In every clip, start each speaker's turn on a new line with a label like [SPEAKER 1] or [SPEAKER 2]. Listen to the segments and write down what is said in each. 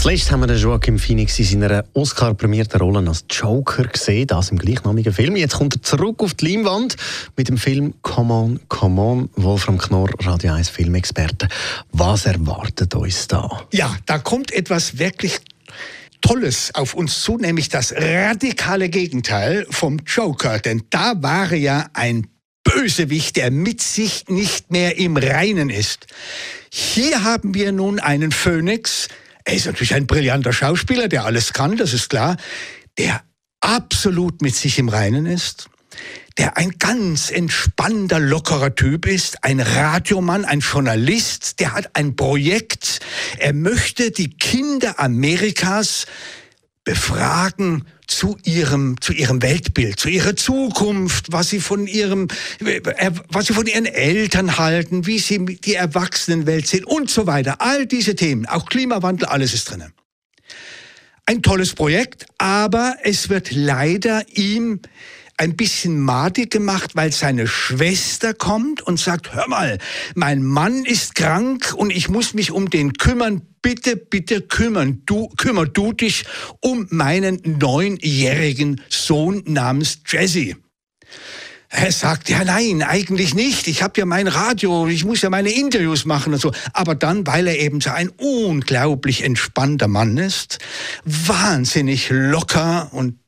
[SPEAKER 1] Zuletzt haben wir den Joaquin Phoenix in seiner Oscar-prämierten Rolle als Joker gesehen, das im gleichnamigen Film. Jetzt kommt er zurück auf die Leinwand mit dem Film Come On, Come On. Wolfram Knorr, Radio 1 Filmexperte. Was erwartet uns da?
[SPEAKER 2] Ja, da kommt etwas wirklich Tolles auf uns zu, nämlich das radikale Gegenteil vom Joker. Denn da war ja ein Bösewicht, der mit sich nicht mehr im Reinen ist. Hier haben wir nun einen Phönix, er ist natürlich ein brillanter Schauspieler, der alles kann, das ist klar, der absolut mit sich im Reinen ist, der ein ganz entspannter, lockerer Typ ist, ein Radiomann, ein Journalist, der hat ein Projekt, er möchte die Kinder Amerikas befragen zu ihrem, zu ihrem Weltbild, zu ihrer Zukunft, was sie von ihrem, äh, was sie von ihren Eltern halten, wie sie die Erwachsenenwelt sehen und so weiter. All diese Themen, auch Klimawandel, alles ist drinnen. Ein tolles Projekt, aber es wird leider ihm ein bisschen madig gemacht, weil seine Schwester kommt und sagt, hör mal, mein Mann ist krank und ich muss mich um den kümmern. Bitte, bitte kümmern du, kümmer du dich um meinen neunjährigen Sohn namens Jesse. Er sagt, ja nein, eigentlich nicht. Ich habe ja mein Radio, ich muss ja meine Interviews machen und so. Aber dann, weil er eben so ein unglaublich entspannter Mann ist, wahnsinnig locker und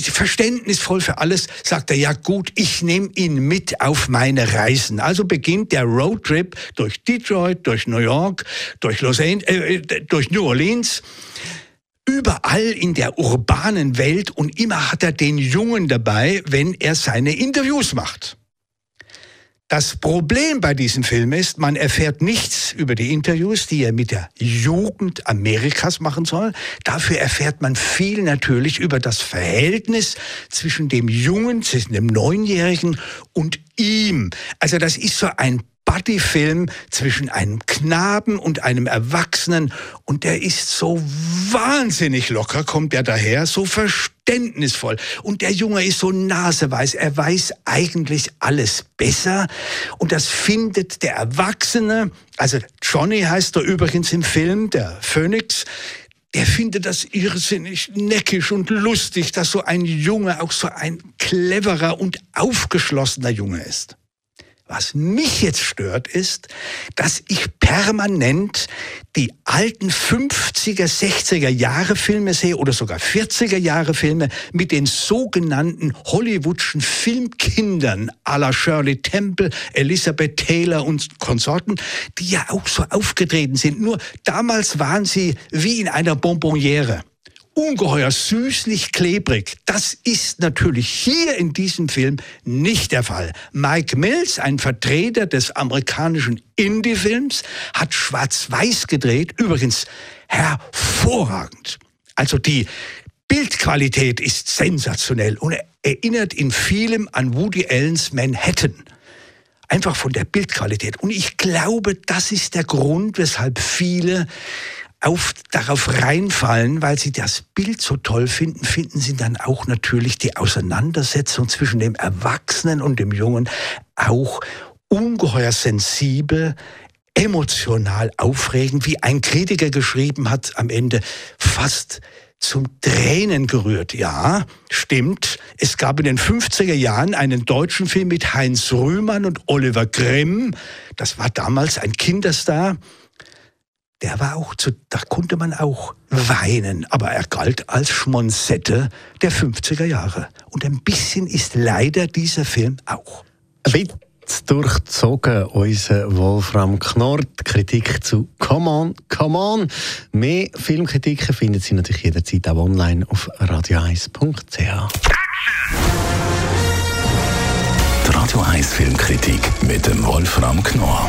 [SPEAKER 2] verständnisvoll für alles, sagt er, ja gut, ich nehme ihn mit auf meine Reisen. Also beginnt der Roadtrip durch Detroit, durch New York, durch, Los Angeles, äh, durch New Orleans überall in der urbanen Welt und immer hat er den Jungen dabei, wenn er seine Interviews macht. Das Problem bei diesem Film ist, man erfährt nichts über die Interviews, die er mit der Jugend Amerikas machen soll. Dafür erfährt man viel natürlich über das Verhältnis zwischen dem Jungen, zwischen dem Neunjährigen und ihm. Also das ist so ein Buddy-Film zwischen einem Knaben und einem Erwachsenen. Und der ist so wahnsinnig locker, kommt er daher, so verständnisvoll. Und der Junge ist so naseweiß, er weiß eigentlich alles besser. Und das findet der Erwachsene, also Johnny heißt er übrigens im Film, der Phoenix, der findet das irrsinnig neckisch und lustig, dass so ein Junge auch so ein cleverer und aufgeschlossener Junge ist. Was mich jetzt stört, ist, dass ich permanent die alten 50er, 60er Jahre Filme sehe oder sogar 40er Jahre Filme mit den sogenannten Hollywoodschen Filmkindern la Shirley Temple, Elizabeth Taylor und Konsorten, die ja auch so aufgetreten sind. Nur damals waren sie wie in einer Bonbonniere ungeheuer süßlich klebrig. Das ist natürlich hier in diesem Film nicht der Fall. Mike Mills, ein Vertreter des amerikanischen Indie-Films, hat schwarz-weiß gedreht, übrigens hervorragend. Also die Bildqualität ist sensationell und erinnert in vielem an Woody Allens Manhattan. Einfach von der Bildqualität. Und ich glaube, das ist der Grund, weshalb viele auf, darauf reinfallen, weil sie das Bild so toll finden, finden sie dann auch natürlich die Auseinandersetzung zwischen dem Erwachsenen und dem Jungen auch ungeheuer sensibel, emotional aufregend, wie ein Kritiker geschrieben hat am Ende, fast zum Tränen gerührt. Ja, stimmt. Es gab in den 50er Jahren einen deutschen Film mit Heinz Rühmann und Oliver Grimm. Das war damals ein Kinderstar der war auch zu, da konnte man auch weinen, aber er galt als Schmonsette der 50er Jahre. Und ein bisschen ist leider dieser Film auch.
[SPEAKER 1] Ein bisschen durchzogen unser Wolfram Knorr, Kritik zu Come On, Come On. Mehr Filmkritiken finden Sie natürlich jederzeit auch online auf radio1.ch.
[SPEAKER 3] Die Radio 1 Filmkritik mit dem Wolfram Knorr